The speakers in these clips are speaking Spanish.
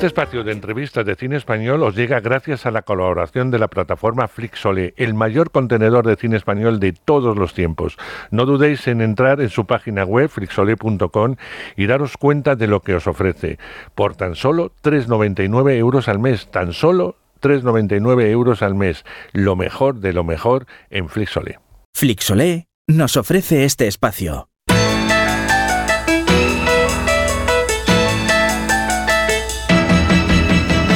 Este espacio de entrevistas de cine español os llega gracias a la colaboración de la plataforma Flixole, el mayor contenedor de cine español de todos los tiempos. No dudéis en entrar en su página web flixole.com y daros cuenta de lo que os ofrece. Por tan solo 3,99 euros al mes, tan solo 3,99 euros al mes. Lo mejor de lo mejor en Flixole. Flixolé nos ofrece este espacio.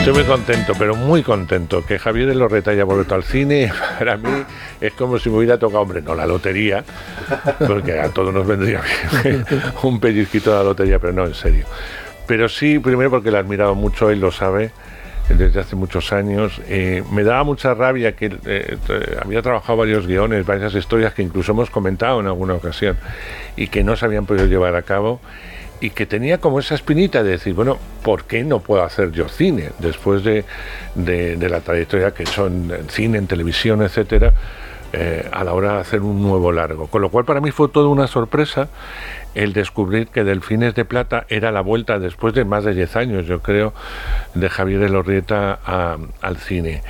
Estoy muy contento, pero muy contento que Javier de Lorreta haya vuelto al cine. Para mí es como si me hubiera tocado, hombre, no la lotería, porque a todos nos vendría bien un pellizquito de la lotería, pero no, en serio. Pero sí, primero porque la he admirado mucho, él lo sabe, desde hace muchos años. Eh, me daba mucha rabia que eh, había trabajado varios guiones, varias historias que incluso hemos comentado en alguna ocasión y que no se habían podido llevar a cabo y que tenía como esa espinita de decir, bueno, ¿por qué no puedo hacer yo cine? Después de, de, la trayectoria que son en cine, en televisión, etcétera, eh, a la hora de hacer un nuevo largo. Con lo cual para mí fue toda una sorpresa el descubrir que Delfines de Plata era la vuelta después de más de 10 años, yo creo, de Javier de Lorrieta al cine.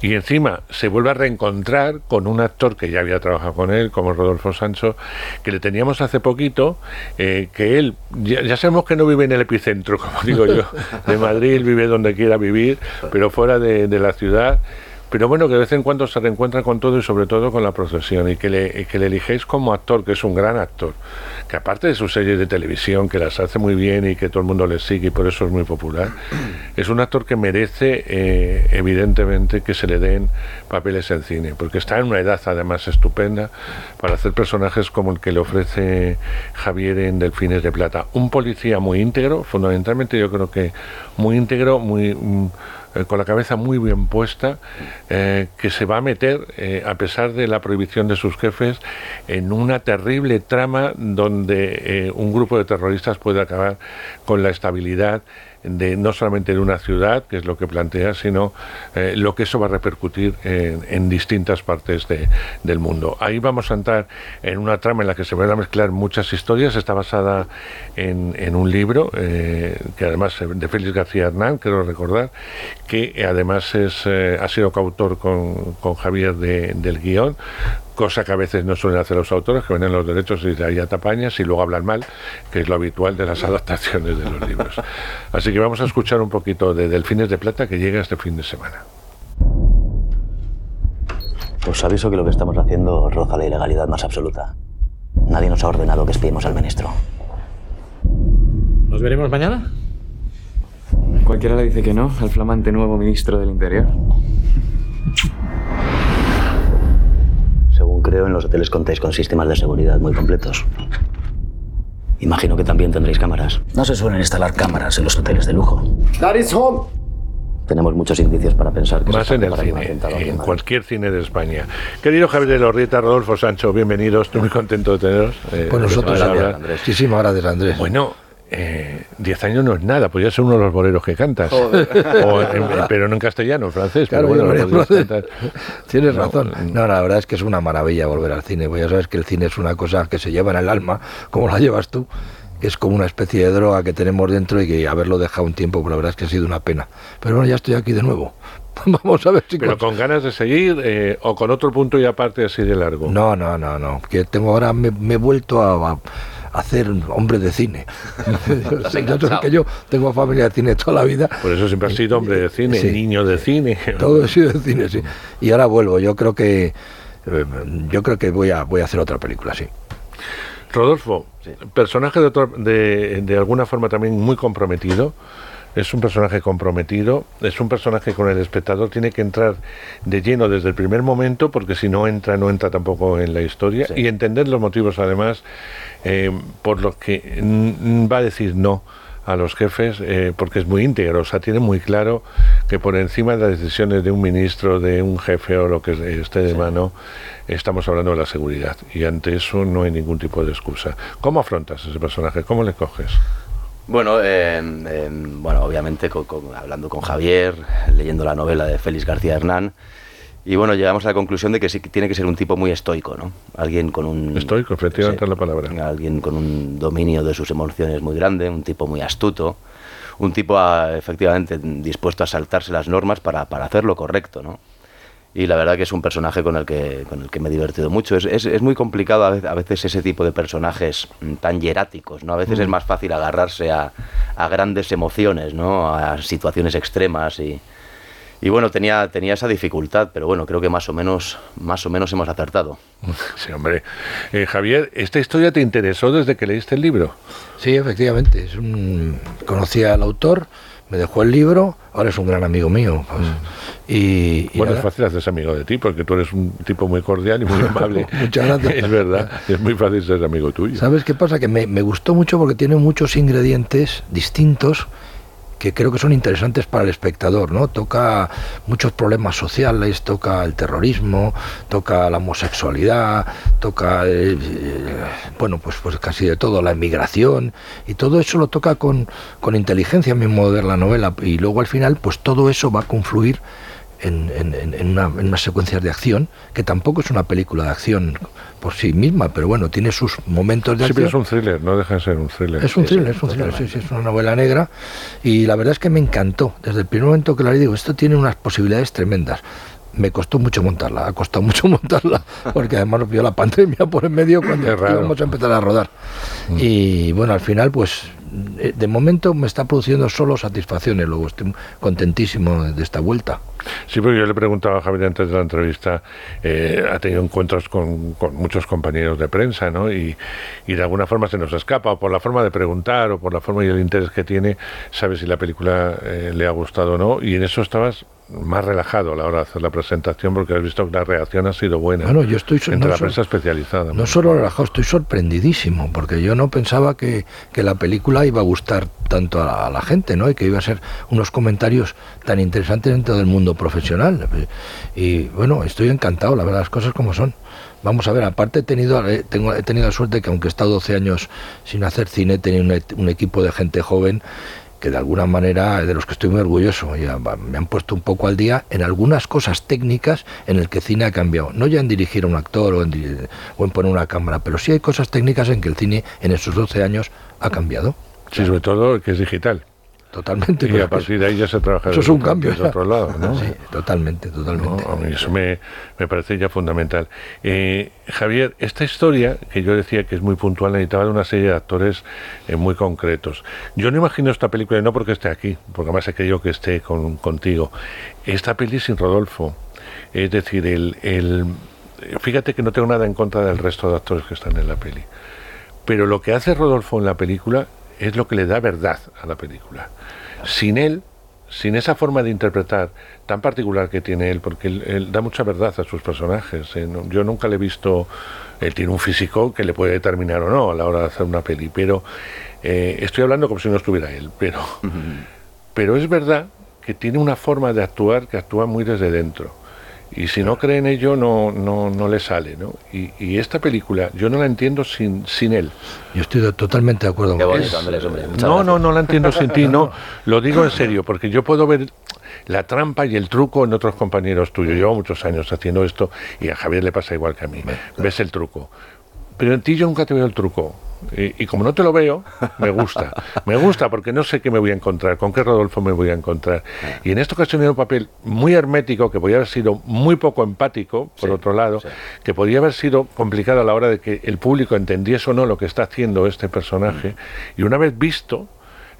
Y encima se vuelve a reencontrar con un actor que ya había trabajado con él, como Rodolfo Sancho, que le teníamos hace poquito, eh, que él, ya, sabemos que no vive en el epicentro, como digo yo, de Madrid, vive donde quiera vivir, pero fuera de la ciudad pero bueno, que de vez en cuando se reencuentra con todo y sobre todo con la procesión y que le, que le eligéis como actor, que es un gran actor, que aparte de sus series de televisión, que las hace muy bien y que todo el mundo le sigue y por eso es muy popular, es un actor que merece eh, evidentemente que se le den papeles en cine, porque está en una edad además estupenda para hacer personajes como el que le ofrece Javier en Delfines de Plata. Un policía muy íntegro, fundamentalmente yo creo que muy íntegro, muy... Mm, eh, con la cabeza muy bien puesta, eh, que se va a meter, eh, a pesar de la prohibición de sus jefes, en una terrible trama donde un grupo de terroristas puede acabar con la estabilidad de no solamente de una ciudad, que es lo que plantea, sino eh, lo que eso va a repercutir en, distintas partes del mundo. Ahí vamos a entrar en una trama en la que se van a mezclar muchas historias. Está basada en, un libro, eh, que además de Félix García Hernán, quiero recordar, que además es, eh, ha sido coautor con, con Javier del guion cosa que a veces no suelen hacer los autores, que venden los derechos y de ahí atapañas y luego hablan mal, que es lo habitual de las adaptaciones de los libros. Así que vamos a escuchar un poquito de Delfines de Plata que llega este fin de semana. Os aviso que lo que estamos haciendo roza la ilegalidad más absoluta. Nadie nos ha ordenado que espiemos al ministro. ¿Nos veremos mañana? Cualquiera le dice que no al flamante nuevo ministro del Interior. Creo, en los hoteles contáis con sistemas de seguridad muy completos. Imagino que también tendréis cámaras. No se suelen instalar cámaras en los hoteles de lujo. home. Tenemos muchos indicios para pensar que más en el cine, en cualquier cine de España. Querido Javier de Lorrieta, Rodolfo Sancho, bienvenidos. Estoy muy contento de teneros. Eh, pues nosotros, Andrés. Muchísimas gracias, Andrés. Bueno, eh, diez años no es nada, podría ser uno de los boleros que cantas. pero no en castellano, en francés. pero bueno, Tienes razón. No, la verdad es que es una maravilla volver al cine. Pues ya sabes que el cine es una cosa que se lleva en el alma, como la llevas tú. Que es como una especie de droga que tenemos dentro y que haberlo dejado un tiempo, pero la verdad es que ha sido una pena. Pero bueno, ya estoy aquí de nuevo. Vamos a ver si. Pero con ganas de seguir eh, o con otro punto y aparte así de largo. No, no, no, no. Que tengo ahora, me, he vuelto a hacer hombre de cine. que yo tengo familia de cine toda la vida. Por eso siempre has sido hombre de cine, niño de cine. Todo he sido de cine, sí. Y ahora vuelvo, yo creo que eh, yo creo que voy a voy a hacer otra película, sí. Rodolfo, personaje de, de alguna forma también muy comprometido es un personaje comprometido, es un personaje con el espectador tiene que entrar de lleno desde el primer momento, porque si no entra, no entra tampoco en la historia, y entender los motivos además eh, por los que va a decir no a los jefes, eh, porque es muy íntegro, o sea, tiene muy claro que por encima de las decisiones de un ministro, de un jefe o lo que esté de mano, estamos hablando de la seguridad, y ante eso no hay ningún tipo de excusa. ¿Cómo afrontas ese personaje? ¿Cómo le coges? Bueno, bueno obviamente hablando con Javier, leyendo la novela de Félix García Hernán, y bueno, llegamos a la conclusión de que sí tiene que ser un tipo muy estoico, ¿no? Alguien con un... Estoico, efectivamente es la palabra. Alguien con un dominio de sus emociones muy grande, un tipo muy astuto, un tipo ah, efectivamente dispuesto a saltarse las normas para, para hacer lo correcto, ¿no? Y la verdad que es un personaje con el que, con el que me he divertido mucho. Es, es, es muy complicado a veces, ese tipo de personajes mm, tan hieráticos, ¿no? A veces es mm. más fácil agarrarse a, a, grandes emociones, ¿no? A situaciones extremas y, y bueno, tenía, tenía esa dificultad, pero bueno, creo que más o menos, más o menos hemos acertado. Sí, hombre. Eh, Javier, ¿esta historia te interesó desde que leíste el libro? Sí, efectivamente. Es un... Conocía al autor, me dejó el libro, ahora es un gran amigo mío. Pues. Mm. Y, bueno, es fácil hacerse amigo de ti, porque tú eres un tipo muy cordial y muy amable. Muchas gracias. Es verdad, es muy fácil ser amigo tuyo. ¿Sabes qué pasa? Que me, me gustó mucho porque tiene muchos ingredientes distintos que creo que son interesantes para el espectador, ¿no? Toca muchos problemas sociales, toca el terrorismo, toca la homosexualidad, toca, eh, bueno, pues, pues casi de todo, la emigración, y todo eso lo toca con, con inteligencia, mismo de la novela, y luego al final, pues todo eso va a confluir en, en, en, una, en, unas secuencias de acción, que tampoco es una película de acción por sí misma, pero bueno, tiene sus momentos de sí, acción. pero es un thriller, no deja de ser un thriller. Es un thriller, es un thriller, sí, sí, es una novela negra y la verdad es que me encantó. Desde el primer momento que la leí, digo, esto tiene unas posibilidades tremendas me costó mucho montarla, ha costado mucho montarla, porque además nos vio la pandemia por en medio cuando íbamos a empezar a rodar. Mm. Y bueno, al final, pues de momento me está produciendo solo satisfacciones, luego estoy contentísimo de esta vuelta. Sí, porque yo le preguntaba a Javier antes de la entrevista, eh, ha tenido encuentros con, muchos compañeros de prensa, ¿no? Y, y, de alguna forma se nos escapa, o por la forma de preguntar, o por la forma y el interés que tiene, sabe si la película eh, le ha gustado o no, y en eso estabas más relajado a la hora de hacer la presentación porque has visto que la reacción ha sido buena bueno, yo estoy entre la prensa especializada. No solo relajado, estoy sorprendidísimo porque yo no pensaba que, que la película iba a gustar tanto a la, gente, ¿no? Y que iba a ser unos comentarios tan interesantes dentro del mundo profesional. Y bueno, estoy encantado, la verdad, las cosas como son. Vamos a ver, aparte he tenido, eh, tengo, he tenido la suerte que aunque he estado 12 años sin hacer cine, he tenido un, un equipo de gente joven que de alguna manera de los que estoy muy orgulloso. Ya me han puesto un poco al día en algunas cosas técnicas en el que cine ha cambiado. No ya en dirigir a un actor o en, o en poner una cámara, pero sí hay cosas técnicas en que el cine en esos 12 años ha cambiado. Sí, sobre todo que es digital. Totalmente. Y a partir de ahí ya se trabaja eso es un cambio de otro lado, ¿no? Sí, totalmente, totalmente. eso me, me, parece ya fundamental. Eh, Javier, esta historia que yo decía que es muy puntual necesitaba de una serie de actores eh, muy concretos. Yo no imagino esta película, no porque esté aquí, porque además he querido que esté con, contigo. Esta peli sin Rodolfo. Es decir, el, el, fíjate que no tengo nada en contra del resto de actores que están en la peli. Pero lo que hace Rodolfo en la película es lo que le da verdad a la película. Sin él, sin esa forma de interpretar tan particular que tiene él, porque él, da mucha verdad a sus personajes. ¿eh? yo nunca le he visto, él tiene un físico que le puede determinar o no a la hora de hacer una peli, pero eh, estoy hablando como si no estuviera él, pero, pero es verdad que tiene una forma de actuar que actúa muy desde dentro y si no cree en ello no, no, no le sale, ¿no? Y, y, esta película yo no la entiendo sin, sin él. Yo estoy totalmente de acuerdo con eso. No, no, no la entiendo sin ti, no. Lo digo en serio, porque yo puedo ver la trampa y el truco en otros compañeros tuyos. Llevo muchos años haciendo esto y a Javier le pasa igual que a mí. Ves el truco. Pero en ti yo nunca te veo el truco. Y, como no te lo veo, me gusta. Me gusta porque no sé qué me voy a encontrar, con qué Rodolfo me voy a encontrar. Y en esta ocasión era un papel muy hermético, que podía haber sido muy poco empático, por otro lado, que podía haber sido complicado a la hora de que el público entendiese o no lo que está haciendo este personaje. Mm. Y una vez visto,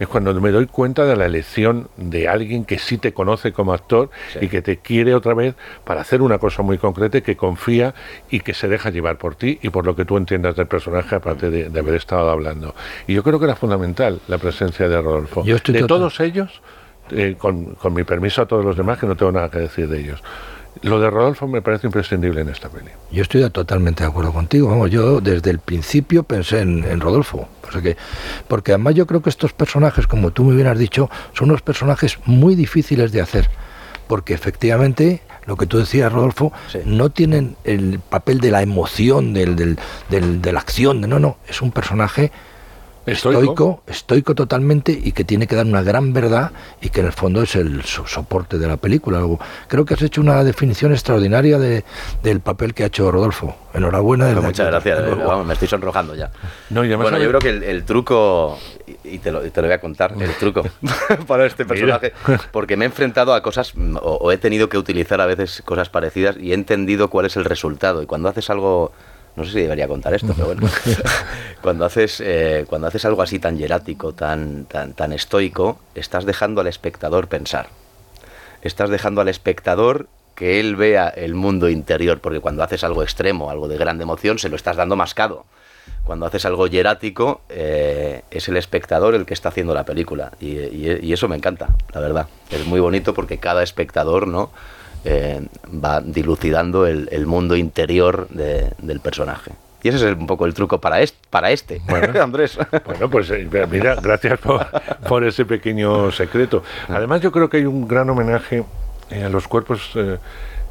es cuando me doy cuenta de la elección de alguien que sí te conoce como actor y que te quiere otra vez para hacer una cosa muy concreta, que confía y que se deja llevar por ti y por lo que tú entiendas del personaje, aparte de, haber estado hablando. Y yo creo que era fundamental la presencia de Rodolfo. de todos ellos, eh, con, con mi permiso a todos los demás, que no tengo nada que decir de ellos. Lo de Rodolfo me parece imprescindible en esta peli. Yo estoy totalmente de acuerdo contigo. Vamos, yo desde el principio pensé en, Rodolfo. que, porque además yo creo que estos personajes, como tú muy bien has dicho, son unos personajes muy difíciles de hacer. Porque efectivamente, lo que tú decías, Rodolfo, no tienen el papel de la emoción, del, del, del, de la acción. No, no, es un personaje estoico, estoico totalmente y que tiene que dar una gran verdad y que en el fondo es el soporte de la película. Creo que has hecho una definición extraordinaria de, del papel que ha hecho Rodolfo. Enhorabuena. Pues muchas gracias. me estoy sonrojando ya. bueno, yo creo que el, truco, y te, lo, te, lo, voy a contar, el truco para este personaje, porque me he enfrentado a cosas o he tenido que utilizar a veces cosas parecidas y he entendido cuál es el resultado. Y cuando haces algo no sé si debería contar esto, pero bueno, cuando haces, eh, cuando haces algo así tan hierático, tan, tan, tan estoico, estás dejando al espectador pensar. Estás dejando al espectador que él vea el mundo interior, porque cuando haces algo extremo, algo de gran emoción, se lo estás dando mascado. Cuando haces algo hierático, eh, es el espectador el que está haciendo la película. Y, y, eso me encanta, la verdad. Es muy bonito porque cada espectador, ¿no? Eh, va dilucidando el, mundo interior del personaje. Y ese es un poco el truco para este, para este Andrés. Bueno, pues eh, mira, gracias por, ese pequeño secreto. Además, yo creo que hay un gran homenaje eh, a los cuerpos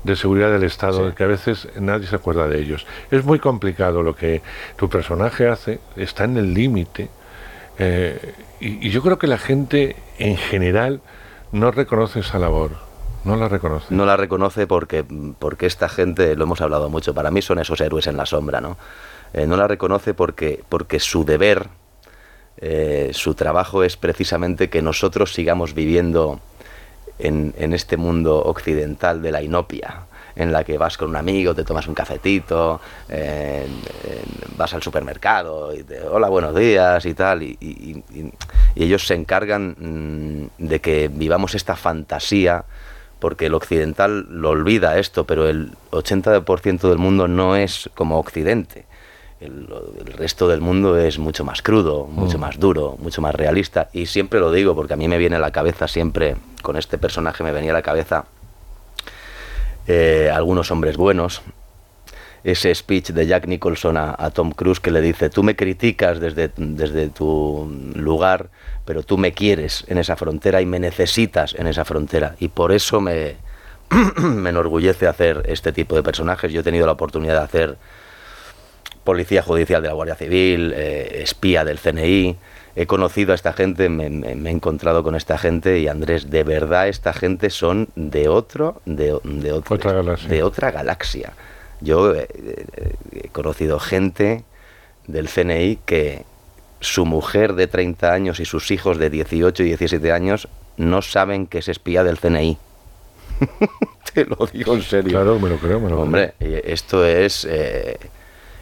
de seguridad del Estado, que a veces nadie se acuerda de ellos. Es muy complicado lo que tu personaje hace, está en el límite. y yo creo que la gente en general no reconoce esa labor no la reconoce. No la reconoce porque, porque esta gente, lo hemos hablado mucho, para mí son esos héroes en la sombra, ¿no? Eh, no la reconoce porque, porque su deber, eh, su trabajo es precisamente que nosotros sigamos viviendo en, este mundo occidental de la inopia, en la que vas con un amigo, te tomas un cafetito, vas al supermercado, y te, hola, buenos días y tal, y ellos se encargan mm, de que vivamos esta fantasía porque el occidental lo olvida esto, pero el 80% del mundo no es como Occidente. El, resto del mundo es mucho más crudo, mucho mm. más duro, mucho más realista. Y siempre lo digo porque a mí me viene a la cabeza siempre, con este personaje me venía a la cabeza eh, algunos hombres buenos. Ese speech de Jack Nicholson a, a, Tom Cruise que le dice, tú me criticas desde, desde tu lugar, pero tú me quieres en esa frontera y me necesitas en esa frontera. Y por eso me, me enorgullece hacer este tipo de personajes. Yo he tenido la oportunidad de hacer policía judicial de la Guardia Civil, eh, espía del CNI. He conocido a esta gente, me, he encontrado con esta gente y Andrés, de verdad esta gente son de otro, de, otra, galaxia. de otra galaxia. Yo eh, eh, he conocido gente del CNI que, su mujer de 30 años y sus hijos de 18 y 17 años no saben que es espía del CNI. Te lo digo en serio. Claro, me lo creo, me lo Hombre, esto es... Eh,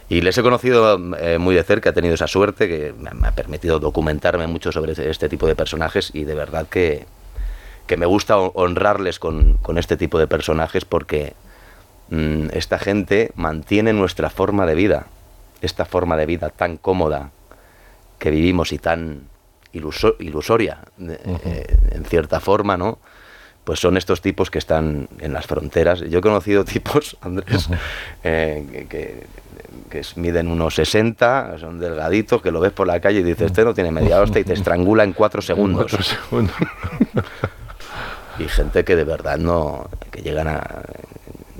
y les he conocido eh, muy de cerca, he tenido esa suerte que me, ha permitido documentarme mucho sobre este, tipo de personajes y de verdad que, que me gusta honrarles con, con, este tipo de personajes porque esta gente mantiene nuestra forma de vida, esta forma de vida tan cómoda, que vivimos y tan ilusoria, eh, en cierta forma, ¿no? Pues son estos tipos que están en las fronteras. Yo he conocido tipos, Andrés, eh, que, que, miden unos 60, son delgaditos, que lo ves por la calle y dices, este no tiene media hostia y te estrangula en cuatro segundos. y gente que de verdad no, que llegan a,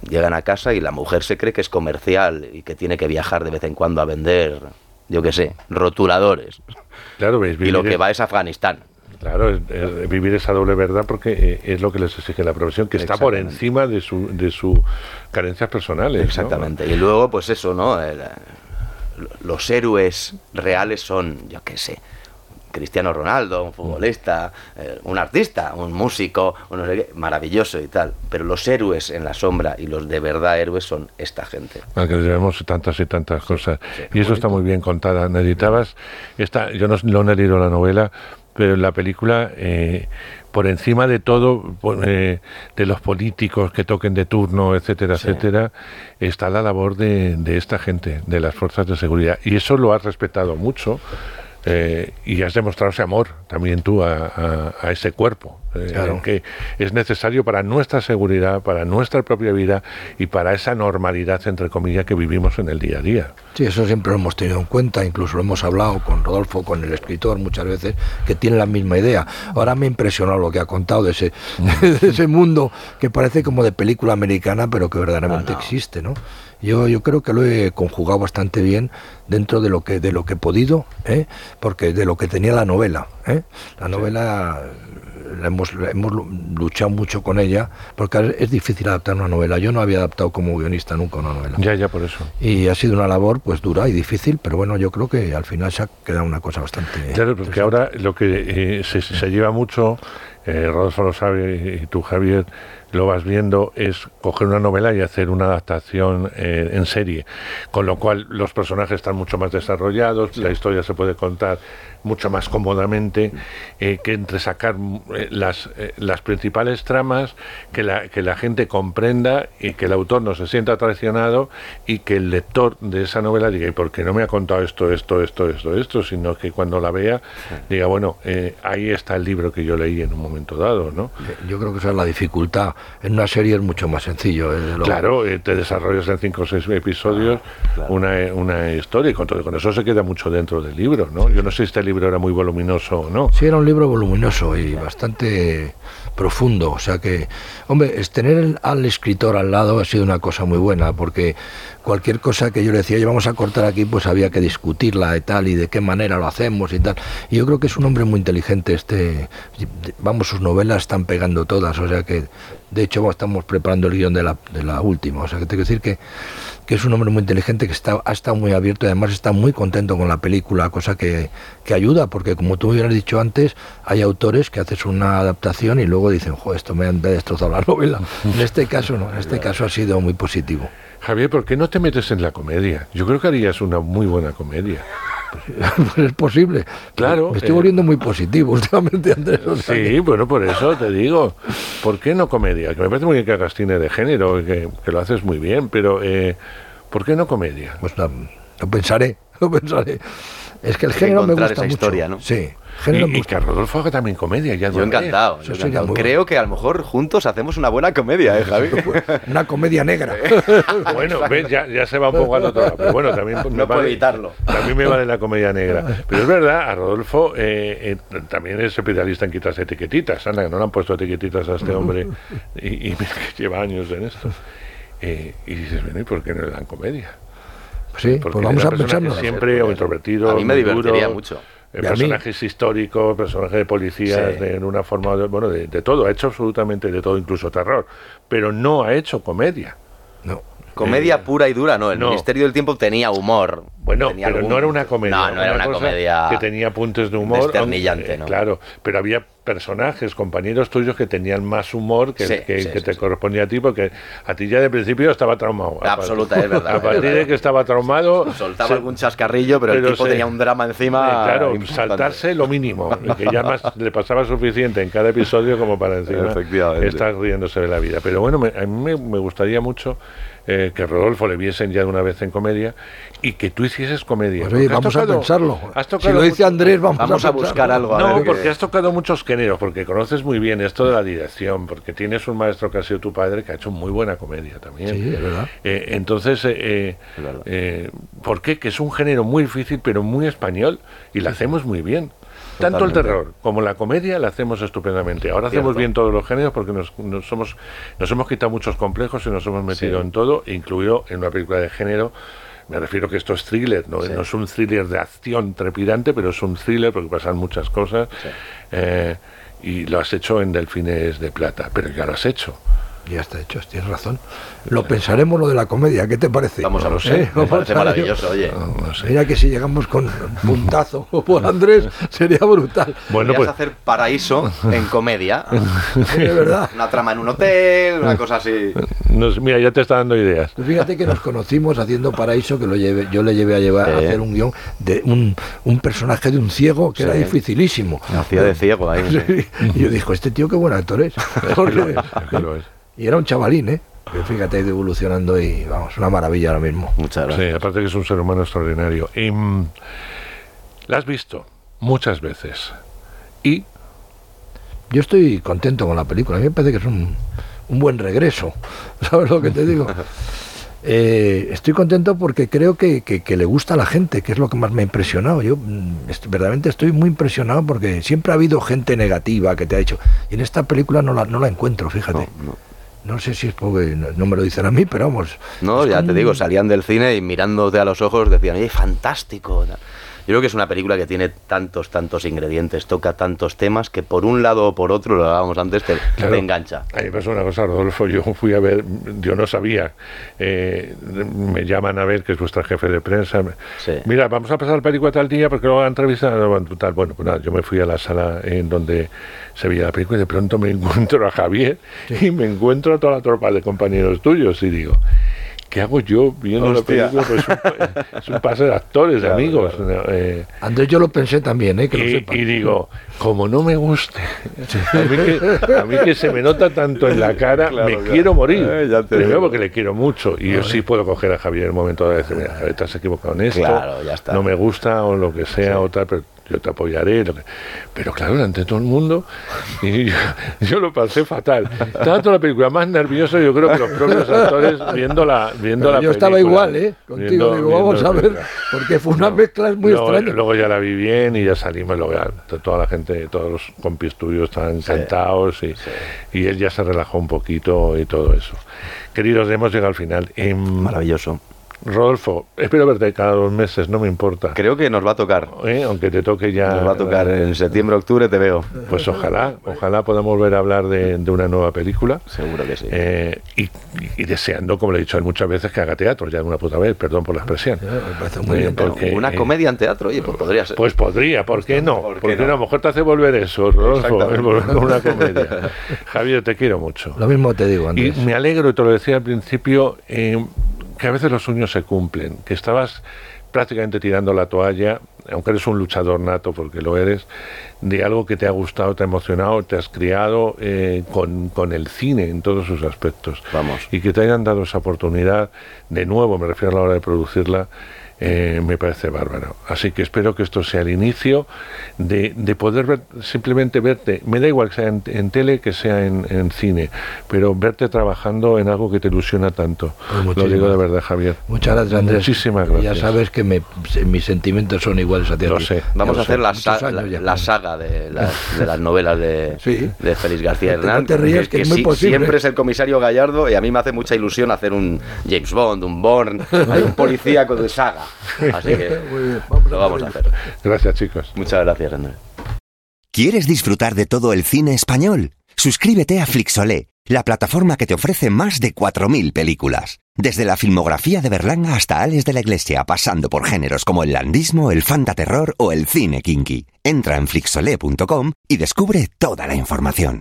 llegan a casa y la mujer se cree que es comercial y que tiene que viajar de vez en cuando a vender yo qué sé, rotuladores. Claro, y lo que va es Afganistán. Claro, vivir esa doble verdad porque eh, es lo que les exige la profesión, que está por encima de su de sus carencias personales. Exactamente. Y luego, pues eso, ¿no? los héroes reales son, yo qué sé, Cristiano Ronaldo, un futbolista, eh, un artista, un músico, maravilloso y tal. Pero los héroes en la sombra y los de verdad héroes son esta gente. Al que les tantas y tantas cosas. y eso está muy bien contada. Necesitabas, esta, yo no, no he leído la novela, pero en la película, eh, por encima de todo, eh, de los políticos que toquen de turno, etcétera, etcétera, está la labor de, de, esta gente, de las fuerzas de seguridad. Y eso lo has respetado mucho. Eh, y has demostrado ese amor también tú a, ese cuerpo, eh, que es necesario para nuestra seguridad, para nuestra propia vida y para esa normalidad, entre comillas, que vivimos en el día a día. Sí, eso siempre lo hemos tenido en cuenta, incluso lo hemos hablado con Rodolfo, con el escritor muchas veces, que tiene la misma idea. Ahora me ha impresionado lo que ha contado de ese, de ese mundo que parece como de película americana, pero que verdaderamente existe, ¿no? Yo, yo creo que lo he conjugado bastante bien dentro de lo que de lo que he podido, ¿eh? porque de lo que tenía la novela. ¿eh? La novela hemos, hemos luchado mucho con ella, porque es difícil adaptar una novela. Yo no había adaptado como guionista nunca una novela. Ya, ya, por eso. Y ha sido una labor pues dura y difícil, pero bueno, yo creo que al final se ha quedado una cosa bastante... Claro, porque ahora lo que eh, se, se, lleva mucho, eh, Rodolfo lo sabe y tú, Javier, lo vas viendo es coger una novela y hacer una adaptación eh, en serie, con lo cual los personajes están mucho más desarrollados, la historia se puede contar mucho más cómodamente eh, que entre sacar eh, las, las principales tramas, que la, que la gente comprenda y que el autor no se sienta traicionado y que el lector de esa novela diga, ¿y por qué no me ha contado esto, esto, esto, esto, esto? Sino que cuando la vea diga, bueno, ahí está el libro que yo leí en un momento dado, ¿no? Yo creo que esa es la dificultad. En una serie es mucho más sencillo. Claro, te desarrollas en cinco o seis episodios Una, una historia y con, todo, con eso se queda mucho dentro del libro, ¿no? Yo no sé si este libro era muy voluminoso o no. Sí, era un libro voluminoso y bastante profundo. O sea que, hombre, es tener al escritor al lado ha sido una cosa muy buena, porque cualquier cosa que yo le decía, oye, vamos a cortar aquí, pues había que discutirla y tal, y de qué manera lo hacemos y tal. Y yo creo que es un hombre muy inteligente. Este, vamos, sus novelas están pegando todas, o sea que, de hecho, estamos preparando el guion de la, de la última. O sea que tengo que decir que que es un hombre muy inteligente, que está, ha estado muy abierto y además está muy contento con la película, cosa que, que ayuda, porque como tú hubieras dicho antes, hay autores que haces una adaptación y luego dicen, joder, esto me ha destrozado la novela. En este caso no, en este caso ha sido muy positivo. Javier, ¿por qué no te metes en la comedia? Yo creo que harías una muy buena comedia. pues es posible. Claro. Me estoy volviendo muy positivo últimamente, Andrés. sí, bueno, por eso te digo. ¿Por qué no comedia? Que me parece muy bien que hagas cine de género, que, que lo haces muy bien, pero eh, ¿por qué no comedia? Pues lo pensaré, lo pensaré. Es que el género me gusta mucho. historia, ¿no? Sí. Y, que Rodolfo haga también comedia. Ya yo encantado. Yo encantado. Creo que a lo mejor juntos hacemos una buena comedia, ¿eh, Javi? una comedia negra. bueno, ves, ya, ya, se va un poco a todo. Pero bueno, también me no vale, evitarlo. También me vale la comedia negra. Pero es verdad, a Rodolfo eh, eh, también es especialista en quitarse etiquetitas. Anda, que no le han puesto etiquetitas a este hombre y, y que lleva años en esto. Eh, y dices, bueno, ¿y por qué no le dan comedia? Sí, pues vamos a pensarlo. Siempre o introvertido. A mí me divertiría mucho. Personajes históricos, personajes de policías, en una forma, de, bueno, de, todo, ha hecho absolutamente de todo, incluso terror, pero no ha hecho comedia. No. Comedia eh, pura y dura, no. El Ministerio del Tiempo tenía humor. Bueno, pero no era una comedia. No, no era una, comedia. Que tenía puntos de humor. Desternillante, ¿no? Claro, pero había personajes, compañeros tuyos que tenían más humor que, que, te correspondía a ti, porque a ti ya de principio estaba traumado. Absoluta, es verdad. A partir de que estaba traumado. Soltaba algún chascarrillo, pero, el tipo tenía un drama encima. claro, saltarse lo mínimo, que ya más le pasaba suficiente en cada episodio como para encima estar riéndose de la vida. Pero bueno, a mí me gustaría mucho eh, que Rodolfo le viesen ya de una vez en comedia y que tú hicieses comedia. Pues vamos a pensarlo. si lo dice Andrés, vamos, a, buscar algo. no, porque has tocado muchos géneros, porque conoces muy bien esto de la dirección, porque tienes un maestro que ha sido tu padre que ha hecho muy buena comedia también. Sí, es verdad. Eh, entonces, eh, eh, ¿por qué? Que es un género muy difícil, pero muy español y lo hacemos muy bien. Tanto el terror como la comedia la hacemos estupendamente. Ahora hacemos bien todos los géneros porque nos, somos, nos hemos quitado muchos complejos y nos hemos metido en todo, incluido en una película de género. Me refiero que esto es thriller, no, no es un thriller de acción trepidante, pero es un thriller porque pasan muchas cosas. Eh, y lo has hecho en Delfines de Plata, pero ya lo has hecho. Ya está hecho, tienes razón. Lo pensaremos lo de la comedia, ¿qué te parece? Vamos a lo sé, me parece maravilloso, oye. Mira que si llegamos con puntazo por Andrés, sería brutal. Bueno, pues hacer paraíso en comedia. de verdad. Una trama en un hotel, una cosa así. mira, ya te está dando ideas. Pues fíjate que nos conocimos haciendo paraíso, que lo llevé, yo le llevé a llevar a hacer un guion de un, un, personaje de un ciego que era dificilísimo. Hacía de ciego ahí. Y yo dijo, este tío qué buen actor es. Y era un chavalín, ¿eh? Que fíjate, ha ido evolucionando y vamos, una maravilla ahora mismo. Muchas gracias. Sí, aparte que es un ser humano extraordinario. Y mm, la has visto muchas veces. Y. Yo estoy contento con la película. A mí me parece que es un, un buen regreso. ¿Sabes lo que te digo? Eh, estoy contento porque creo que, le gusta a la gente, que es lo que más me ha impresionado. Yo mm, verdaderamente estoy muy impresionado porque siempre ha habido gente negativa que te ha dicho, y en esta película no la, no la encuentro, fíjate. No sé si es porque no, me lo dicen a mí, pero vamos. No, ya te digo, salían del cine y mirándote a los ojos decían, ¡ay, fantástico! Yo creo que es una película que tiene tantos, tantos ingredientes, toca tantos temas que por un lado o por otro, lo hablábamos antes, te, engancha. A mí me pasó una cosa, Rodolfo, yo fui a ver, yo no sabía, eh, me llaman a ver, que es vuestra jefe de prensa, mira, vamos a pasar el película tal día porque luego entrevistado, tal, bueno, pues nada, yo me fui a la sala en donde se veía la película y de pronto me encuentro a Javier y me encuentro a toda la tropa de compañeros tuyos y digo, ¿qué hago yo viendo la película? Pues es, un, pase de actores, de amigos. Eh, Andrés, yo lo pensé también, ¿eh? Que y, y, digo, como no me guste, a mí, que, se me nota tanto en la cara, me quiero morir. Eh, Primero porque le quiero mucho. Y yo sí puedo coger a Javier en el momento de decir, mira, Javier, te has equivocado en esto, no me gusta o lo que sea, o tal, pero yo te apoyaré. Pero claro, ante todo el mundo, y yo, lo pasé fatal. Estaba toda la película más nervioso, yo creo que los propios actores viendo la, viendo la Yo estaba igual, ¿eh? Contigo, digo, vamos a ver, porque fue una mezcla muy extraña. Luego ya la vi bien y ya salimos, luego toda la gente, todos los compis tuyos estaban encantados y, y él ya se relajó un poquito y todo eso. Queridos, hemos llegado al final. Maravilloso. Rodolfo, espero verte cada dos meses, no me importa. Creo que nos va a tocar. ¿Eh? Aunque te toque ya. Nos va a tocar en septiembre, octubre, te veo. Pues ojalá, ojalá podamos volver a hablar de, una nueva película. Seguro que sí. Eh, y, deseando, como le he dicho muchas veces, que haga teatro, ya de una puta vez, perdón por la expresión. una comedia en teatro, oye, pues podría ser. Pues podría, ¿por qué no? Porque no? a lo mejor te hace volver eso, Rodolfo, es volver con una comedia. Javier, te quiero mucho. Lo mismo te digo, Andrés. Y me alegro, y te lo decía al principio, eh, que a veces los sueños se cumplen, que estabas prácticamente tirando la toalla, aunque eres un luchador nato, porque lo eres, de algo que te ha gustado, te ha emocionado, te has criado eh, con, con, el cine en todos sus aspectos. Vamos. Y que te hayan dado esa oportunidad, de nuevo, me refiero a la hora de producirla, eh, me parece bárbaro. Así que espero que esto sea el inicio de, de poder ver, simplemente verte, me da igual que sea en, tele que sea en, cine, pero verte trabajando en algo que te ilusiona tanto. Pues Lo digo de verdad, Javier. Muchas gracias, Andrés. Muchísimas gracias. Ya sabes que mis sentimientos son iguales a ti. Lo sé. Vamos a hacer la, la, saga de, de, las novelas de, de Félix García Hernán. No te rías, que, es muy posible. Siempre es el comisario Gallardo y a mí me hace mucha ilusión hacer un James Bond, un Bourne, hay un policía con saga. Así que lo vamos a hacer. Gracias, chicos. Muchas gracias, Andrés. ¿Quieres disfrutar de todo el cine español? Suscríbete a Flixolé, la plataforma que te ofrece más de 4.000 películas. Desde la filmografía de Berlanga hasta Ales de la Iglesia, pasando por géneros como el landismo, el fantaterror o el cine kinky. Entra en flixolé.com y descubre toda la información.